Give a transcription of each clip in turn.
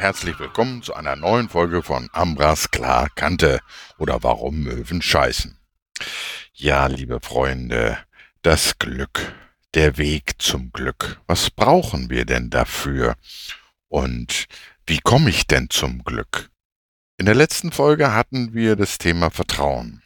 Herzlich willkommen zu einer neuen Folge von Ambras klar Kante oder Warum Möwen scheißen. Ja, liebe Freunde, das Glück, der Weg zum Glück. Was brauchen wir denn dafür? Und wie komme ich denn zum Glück? In der letzten Folge hatten wir das Thema Vertrauen.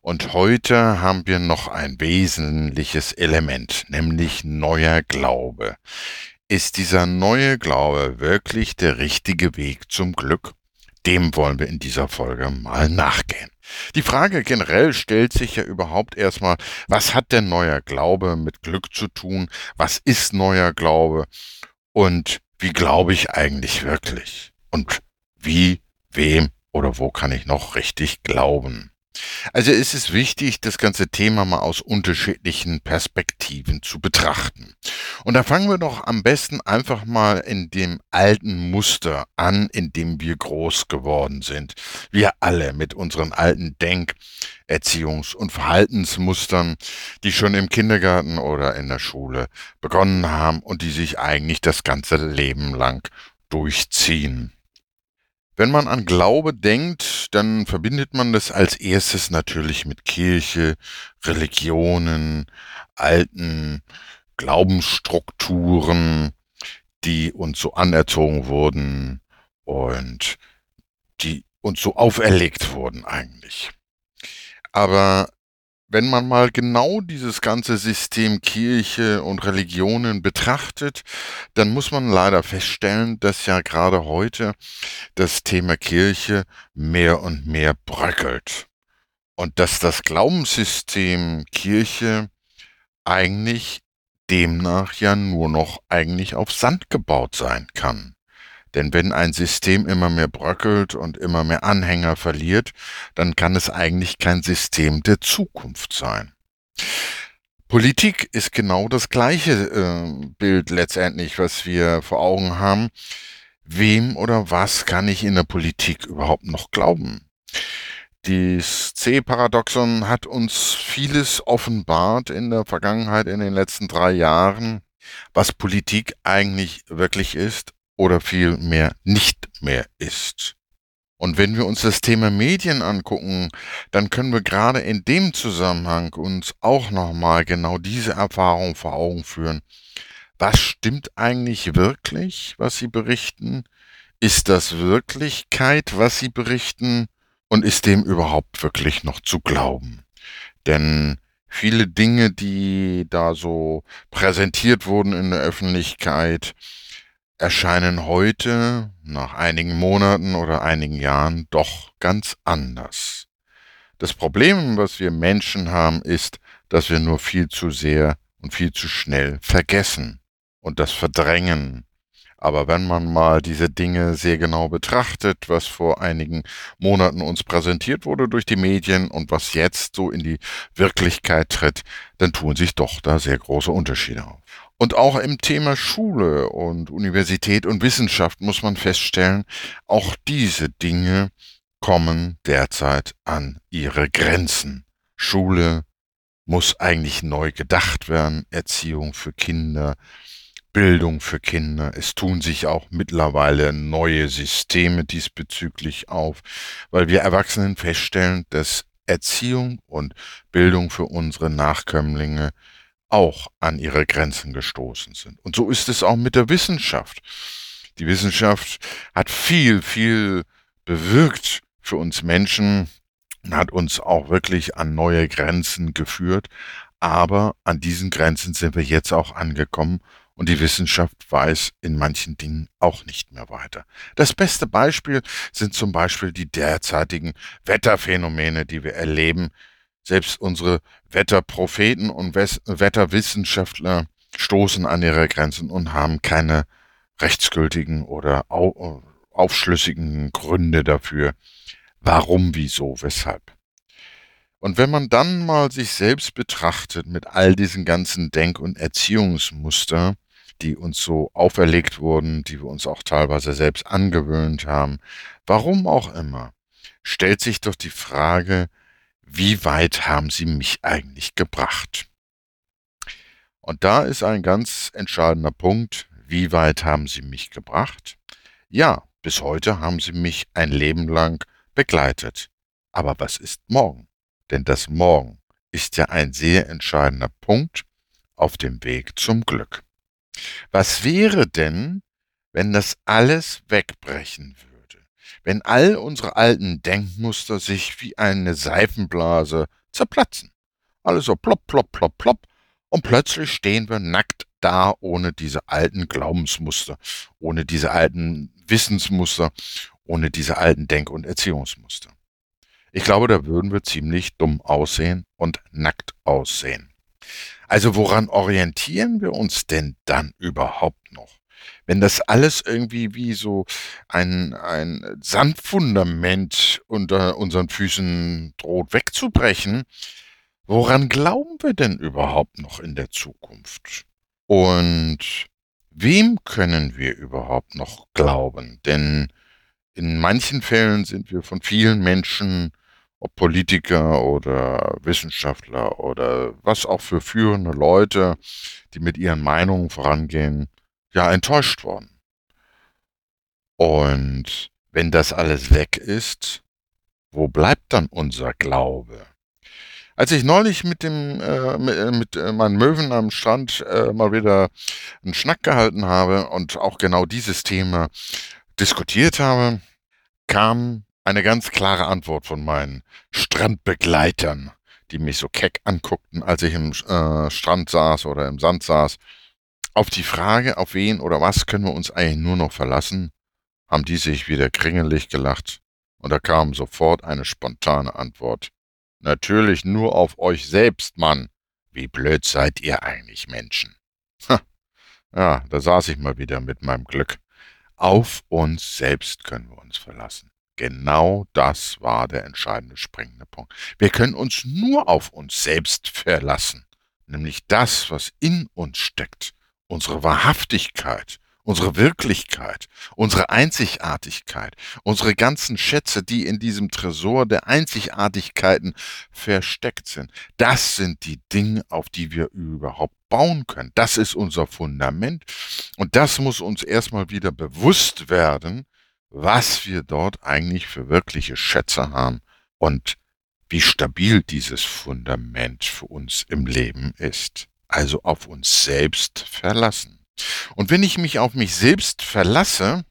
Und heute haben wir noch ein wesentliches Element, nämlich neuer Glaube. Ist dieser neue Glaube wirklich der richtige Weg zum Glück? Dem wollen wir in dieser Folge mal nachgehen. Die Frage generell stellt sich ja überhaupt erstmal, was hat denn neuer Glaube mit Glück zu tun? Was ist neuer Glaube? Und wie glaube ich eigentlich wirklich? Und wie, wem oder wo kann ich noch richtig glauben? Also es ist wichtig, das ganze Thema mal aus unterschiedlichen Perspektiven zu betrachten. Und da fangen wir doch am besten einfach mal in dem alten Muster an, in dem wir groß geworden sind. Wir alle mit unseren alten Denk-, Erziehungs- und Verhaltensmustern, die schon im Kindergarten oder in der Schule begonnen haben und die sich eigentlich das ganze Leben lang durchziehen. Wenn man an Glaube denkt, dann verbindet man das als erstes natürlich mit Kirche, Religionen, alten Glaubensstrukturen, die uns so anerzogen wurden und die uns so auferlegt wurden eigentlich. Aber wenn man mal genau dieses ganze System Kirche und Religionen betrachtet, dann muss man leider feststellen, dass ja gerade heute das Thema Kirche mehr und mehr bröckelt. Und dass das Glaubenssystem Kirche eigentlich demnach ja nur noch eigentlich auf Sand gebaut sein kann. Denn wenn ein System immer mehr bröckelt und immer mehr Anhänger verliert, dann kann es eigentlich kein System der Zukunft sein. Politik ist genau das gleiche äh, Bild letztendlich, was wir vor Augen haben. Wem oder was kann ich in der Politik überhaupt noch glauben? Das C-Paradoxon hat uns vieles offenbart in der Vergangenheit, in den letzten drei Jahren, was Politik eigentlich wirklich ist oder vielmehr nicht mehr ist. Und wenn wir uns das Thema Medien angucken, dann können wir gerade in dem Zusammenhang uns auch nochmal genau diese Erfahrung vor Augen führen. Was stimmt eigentlich wirklich, was sie berichten? Ist das Wirklichkeit, was sie berichten? Und ist dem überhaupt wirklich noch zu glauben? Denn viele Dinge, die da so präsentiert wurden in der Öffentlichkeit, erscheinen heute, nach einigen Monaten oder einigen Jahren, doch ganz anders. Das Problem, was wir Menschen haben, ist, dass wir nur viel zu sehr und viel zu schnell vergessen und das verdrängen. Aber wenn man mal diese Dinge sehr genau betrachtet, was vor einigen Monaten uns präsentiert wurde durch die Medien und was jetzt so in die Wirklichkeit tritt, dann tun sich doch da sehr große Unterschiede auf. Und auch im Thema Schule und Universität und Wissenschaft muss man feststellen, auch diese Dinge kommen derzeit an ihre Grenzen. Schule muss eigentlich neu gedacht werden, Erziehung für Kinder, Bildung für Kinder. Es tun sich auch mittlerweile neue Systeme diesbezüglich auf, weil wir Erwachsenen feststellen, dass Erziehung und Bildung für unsere Nachkömmlinge auch an ihre Grenzen gestoßen sind. Und so ist es auch mit der Wissenschaft. Die Wissenschaft hat viel, viel bewirkt für uns Menschen, hat uns auch wirklich an neue Grenzen geführt, aber an diesen Grenzen sind wir jetzt auch angekommen und die Wissenschaft weiß in manchen Dingen auch nicht mehr weiter. Das beste Beispiel sind zum Beispiel die derzeitigen Wetterphänomene, die wir erleben, selbst unsere Wetterpropheten und Wetterwissenschaftler stoßen an ihre Grenzen und haben keine rechtsgültigen oder aufschlüssigen Gründe dafür, warum, wieso, weshalb. Und wenn man dann mal sich selbst betrachtet mit all diesen ganzen Denk- und Erziehungsmuster, die uns so auferlegt wurden, die wir uns auch teilweise selbst angewöhnt haben, warum auch immer, stellt sich doch die Frage, wie weit haben sie mich eigentlich gebracht? Und da ist ein ganz entscheidender Punkt, wie weit haben sie mich gebracht? Ja, bis heute haben sie mich ein Leben lang begleitet. Aber was ist morgen? Denn das Morgen ist ja ein sehr entscheidender Punkt auf dem Weg zum Glück. Was wäre denn, wenn das alles wegbrechen würde? Wenn all unsere alten Denkmuster sich wie eine Seifenblase zerplatzen? Alles so plopp, plopp, plopp, plopp. Und plötzlich stehen wir nackt da ohne diese alten Glaubensmuster, ohne diese alten Wissensmuster, ohne diese alten Denk- und Erziehungsmuster. Ich glaube, da würden wir ziemlich dumm aussehen und nackt aussehen. Also woran orientieren wir uns denn dann überhaupt noch? Wenn das alles irgendwie wie so ein, ein Sandfundament unter unseren Füßen droht wegzubrechen, woran glauben wir denn überhaupt noch in der Zukunft? Und wem können wir überhaupt noch glauben? Denn in manchen Fällen sind wir von vielen Menschen ob Politiker oder Wissenschaftler oder was auch für führende Leute, die mit ihren Meinungen vorangehen, ja enttäuscht worden. Und wenn das alles weg ist, wo bleibt dann unser Glaube? Als ich neulich mit dem äh, mit, äh, äh, meinen Möwen am Strand äh, mal wieder einen Schnack gehalten habe und auch genau dieses Thema diskutiert habe, kam eine ganz klare Antwort von meinen Strandbegleitern, die mich so keck anguckten, als ich im äh, Strand saß oder im Sand saß. Auf die Frage, auf wen oder was können wir uns eigentlich nur noch verlassen, haben die sich wieder kringelig gelacht und da kam sofort eine spontane Antwort. Natürlich nur auf euch selbst, Mann. Wie blöd seid ihr eigentlich Menschen? Ha. Ja, da saß ich mal wieder mit meinem Glück. Auf uns selbst können wir uns verlassen. Genau das war der entscheidende springende Punkt. Wir können uns nur auf uns selbst verlassen, nämlich das, was in uns steckt, unsere Wahrhaftigkeit, unsere Wirklichkeit, unsere Einzigartigkeit, unsere ganzen Schätze, die in diesem Tresor der Einzigartigkeiten versteckt sind. Das sind die Dinge, auf die wir überhaupt bauen können. Das ist unser Fundament. Und das muss uns erstmal wieder bewusst werden, was wir dort eigentlich für wirkliche Schätze haben und wie stabil dieses Fundament für uns im Leben ist. Also auf uns selbst verlassen. Und wenn ich mich auf mich selbst verlasse,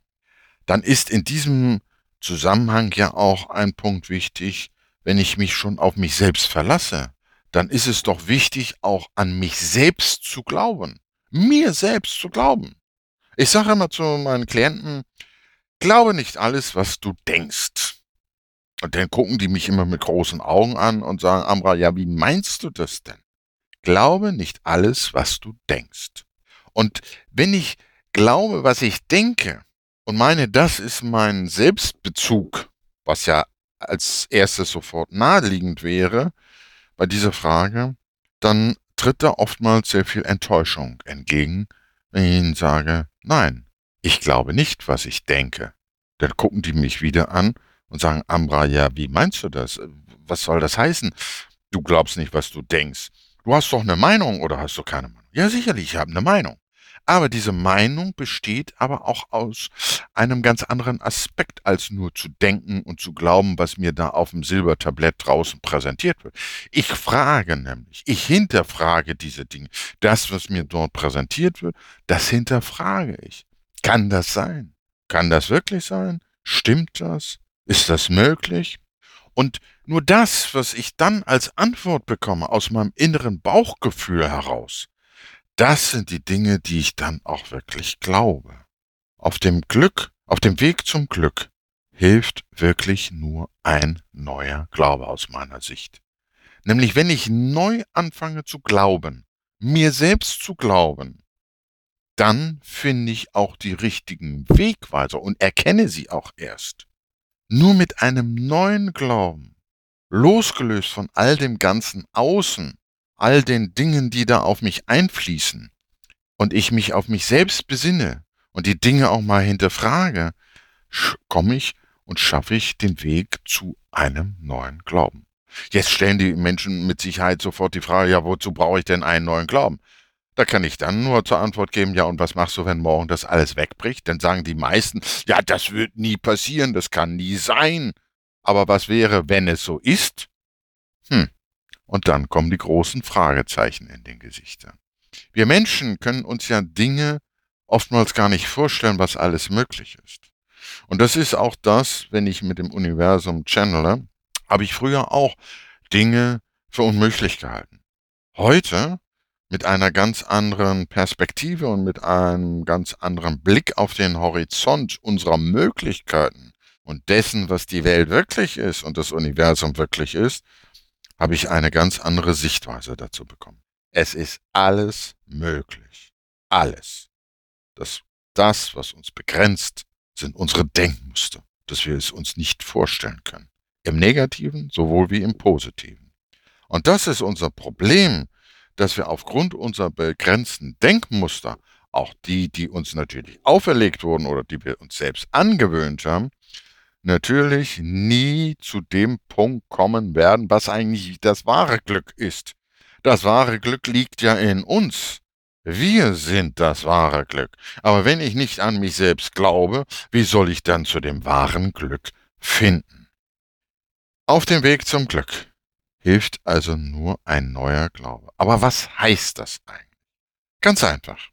dann ist in diesem Zusammenhang ja auch ein Punkt wichtig, wenn ich mich schon auf mich selbst verlasse, dann ist es doch wichtig, auch an mich selbst zu glauben. Mir selbst zu glauben. Ich sage immer zu meinen Klienten, Glaube nicht alles, was du denkst. Und dann gucken die mich immer mit großen Augen an und sagen, Amra, ja, wie meinst du das denn? Glaube nicht alles, was du denkst. Und wenn ich glaube, was ich denke und meine, das ist mein Selbstbezug, was ja als erstes sofort naheliegend wäre bei dieser Frage, dann tritt da oftmals sehr viel Enttäuschung entgegen, wenn ich ihnen sage, nein, ich glaube nicht, was ich denke. Dann gucken die mich wieder an und sagen, Ambra, ja, wie meinst du das? Was soll das heißen? Du glaubst nicht, was du denkst. Du hast doch eine Meinung oder hast du keine Meinung? Ja, sicherlich, ich habe eine Meinung. Aber diese Meinung besteht aber auch aus einem ganz anderen Aspekt, als nur zu denken und zu glauben, was mir da auf dem Silbertablett draußen präsentiert wird. Ich frage nämlich, ich hinterfrage diese Dinge. Das, was mir dort präsentiert wird, das hinterfrage ich. Kann das sein? Kann das wirklich sein? Stimmt das? Ist das möglich? Und nur das, was ich dann als Antwort bekomme aus meinem inneren Bauchgefühl heraus, das sind die Dinge, die ich dann auch wirklich glaube. Auf dem Glück, auf dem Weg zum Glück hilft wirklich nur ein neuer Glaube aus meiner Sicht. Nämlich wenn ich neu anfange zu glauben, mir selbst zu glauben, dann finde ich auch die richtigen Wegweiser und erkenne sie auch erst. Nur mit einem neuen Glauben, losgelöst von all dem ganzen Außen, all den Dingen, die da auf mich einfließen, und ich mich auf mich selbst besinne und die Dinge auch mal hinterfrage, komme ich und schaffe ich den Weg zu einem neuen Glauben. Jetzt stellen die Menschen mit Sicherheit sofort die Frage, ja, wozu brauche ich denn einen neuen Glauben? Da kann ich dann nur zur Antwort geben, ja, und was machst du, wenn morgen das alles wegbricht? Dann sagen die meisten, ja, das wird nie passieren, das kann nie sein. Aber was wäre, wenn es so ist? Hm. Und dann kommen die großen Fragezeichen in den Gesichtern. Wir Menschen können uns ja Dinge oftmals gar nicht vorstellen, was alles möglich ist. Und das ist auch das, wenn ich mit dem Universum channele, habe ich früher auch Dinge für unmöglich gehalten. Heute mit einer ganz anderen Perspektive und mit einem ganz anderen Blick auf den Horizont unserer Möglichkeiten und dessen, was die Welt wirklich ist und das Universum wirklich ist, habe ich eine ganz andere Sichtweise dazu bekommen. Es ist alles möglich. Alles. Das, das, was uns begrenzt, sind unsere Denkmuster, dass wir es uns nicht vorstellen können. Im Negativen sowohl wie im Positiven. Und das ist unser Problem, dass wir aufgrund unserer begrenzten Denkmuster, auch die, die uns natürlich auferlegt wurden oder die wir uns selbst angewöhnt haben, natürlich nie zu dem Punkt kommen werden, was eigentlich das wahre Glück ist. Das wahre Glück liegt ja in uns. Wir sind das wahre Glück. Aber wenn ich nicht an mich selbst glaube, wie soll ich dann zu dem wahren Glück finden? Auf dem Weg zum Glück hilft also nur ein neuer Glaube. Aber was heißt das eigentlich? Ganz einfach.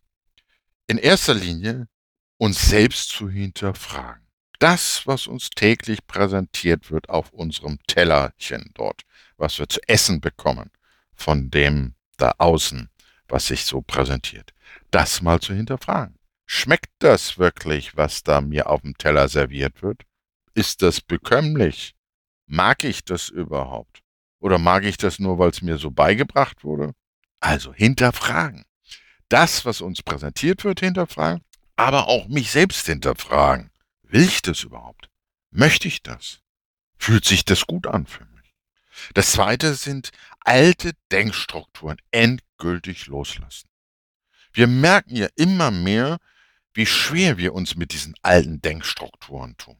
In erster Linie uns selbst zu hinterfragen. Das, was uns täglich präsentiert wird auf unserem Tellerchen dort, was wir zu essen bekommen von dem da außen, was sich so präsentiert, das mal zu hinterfragen. Schmeckt das wirklich, was da mir auf dem Teller serviert wird? Ist das bekömmlich? Mag ich das überhaupt? Oder mag ich das nur, weil es mir so beigebracht wurde? Also hinterfragen. Das, was uns präsentiert wird, hinterfragen, aber auch mich selbst hinterfragen. Will ich das überhaupt? Möchte ich das? Fühlt sich das gut an für mich? Das zweite sind alte Denkstrukturen endgültig loslassen. Wir merken ja immer mehr, wie schwer wir uns mit diesen alten Denkstrukturen tun.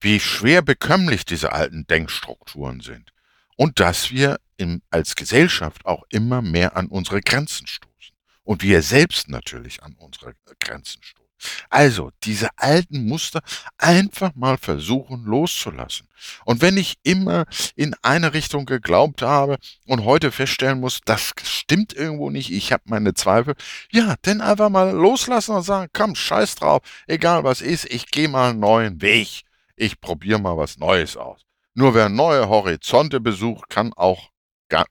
Wie schwer bekömmlich diese alten Denkstrukturen sind und dass wir im, als Gesellschaft auch immer mehr an unsere Grenzen stoßen. Und wir selbst natürlich an unsere Grenzen stoßen. Also diese alten Muster einfach mal versuchen loszulassen. Und wenn ich immer in eine Richtung geglaubt habe und heute feststellen muss, das stimmt irgendwo nicht, ich habe meine Zweifel, ja, dann einfach mal loslassen und sagen, komm, scheiß drauf, egal was ist, ich gehe mal einen neuen Weg. Ich probiere mal was Neues aus. Nur wer neue Horizonte besucht, kann auch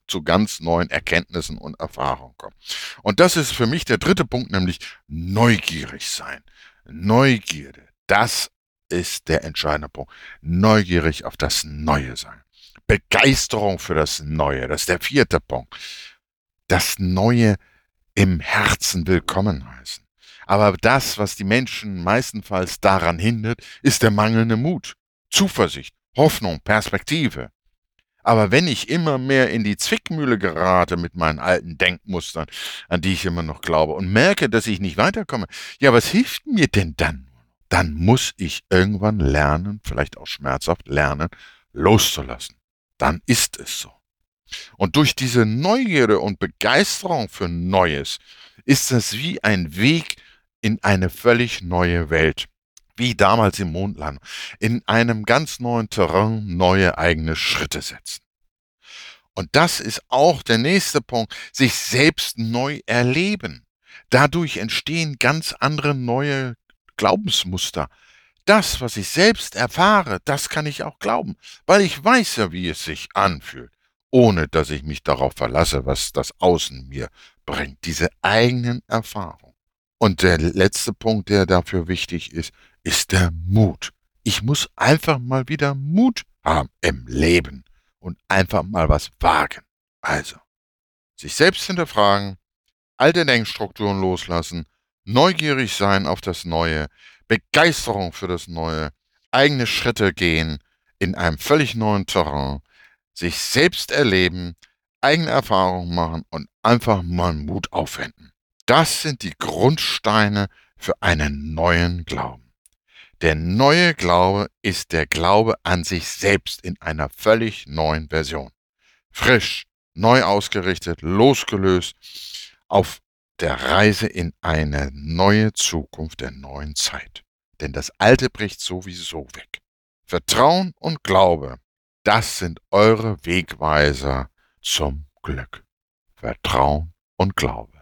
zu ganz neuen Erkenntnissen und Erfahrungen kommen. Und das ist für mich der dritte Punkt, nämlich neugierig sein. Neugierde, das ist der entscheidende Punkt. Neugierig auf das Neue sein. Begeisterung für das Neue, das ist der vierte Punkt. Das Neue im Herzen willkommen heißen. Aber das, was die Menschen meistenfalls daran hindert, ist der mangelnde Mut, Zuversicht, Hoffnung, Perspektive. Aber wenn ich immer mehr in die Zwickmühle gerate mit meinen alten Denkmustern, an die ich immer noch glaube, und merke, dass ich nicht weiterkomme, ja, was hilft mir denn dann? Dann muss ich irgendwann lernen, vielleicht auch schmerzhaft lernen, loszulassen. Dann ist es so. Und durch diese Neugierde und Begeisterung für Neues ist es wie ein Weg in eine völlig neue Welt wie damals im Mondland, in einem ganz neuen Terrain neue eigene Schritte setzen. Und das ist auch der nächste Punkt, sich selbst neu erleben. Dadurch entstehen ganz andere neue Glaubensmuster. Das, was ich selbst erfahre, das kann ich auch glauben, weil ich weiß ja, wie es sich anfühlt, ohne dass ich mich darauf verlasse, was das Außen mir bringt, diese eigenen Erfahrungen. Und der letzte Punkt, der dafür wichtig ist, ist der Mut. Ich muss einfach mal wieder Mut haben im Leben und einfach mal was wagen. Also, sich selbst hinterfragen, alte Denkstrukturen loslassen, neugierig sein auf das Neue, Begeisterung für das Neue, eigene Schritte gehen in einem völlig neuen Terrain, sich selbst erleben, eigene Erfahrungen machen und einfach mal Mut aufwenden. Das sind die Grundsteine für einen neuen Glauben. Der neue Glaube ist der Glaube an sich selbst in einer völlig neuen Version. Frisch, neu ausgerichtet, losgelöst, auf der Reise in eine neue Zukunft der neuen Zeit. Denn das Alte bricht sowieso weg. Vertrauen und Glaube, das sind eure Wegweiser zum Glück. Vertrauen und Glaube.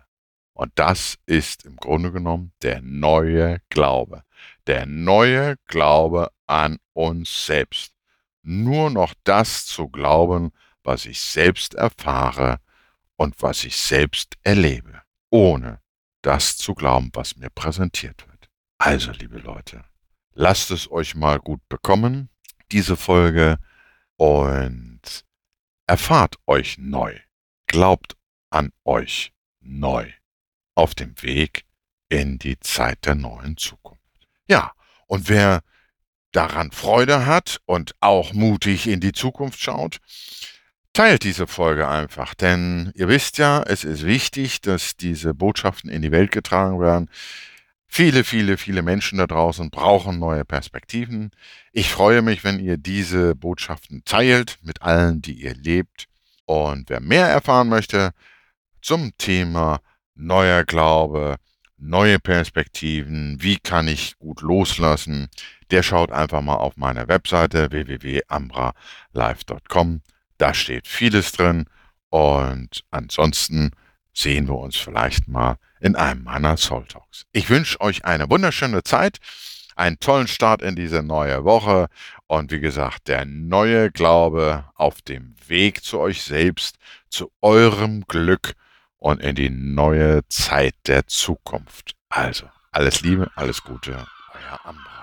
Und das ist im Grunde genommen der neue Glaube. Der neue Glaube an uns selbst. Nur noch das zu glauben, was ich selbst erfahre und was ich selbst erlebe, ohne das zu glauben, was mir präsentiert wird. Also, liebe Leute, lasst es euch mal gut bekommen, diese Folge, und erfahrt euch neu. Glaubt an euch neu auf dem Weg in die Zeit der neuen Zukunft. Ja, und wer daran Freude hat und auch mutig in die Zukunft schaut, teilt diese Folge einfach, denn ihr wisst ja, es ist wichtig, dass diese Botschaften in die Welt getragen werden. Viele, viele, viele Menschen da draußen brauchen neue Perspektiven. Ich freue mich, wenn ihr diese Botschaften teilt mit allen, die ihr lebt. Und wer mehr erfahren möchte zum Thema neuer Glaube, neue Perspektiven, wie kann ich gut loslassen, der schaut einfach mal auf meine Webseite www.ambralive.com. Da steht vieles drin und ansonsten sehen wir uns vielleicht mal in einem meiner Soul Talks. Ich wünsche euch eine wunderschöne Zeit, einen tollen Start in diese neue Woche und wie gesagt, der neue Glaube auf dem Weg zu euch selbst, zu eurem Glück und in die neue Zeit der Zukunft. Also, alles Liebe, alles Gute, euer Ambra.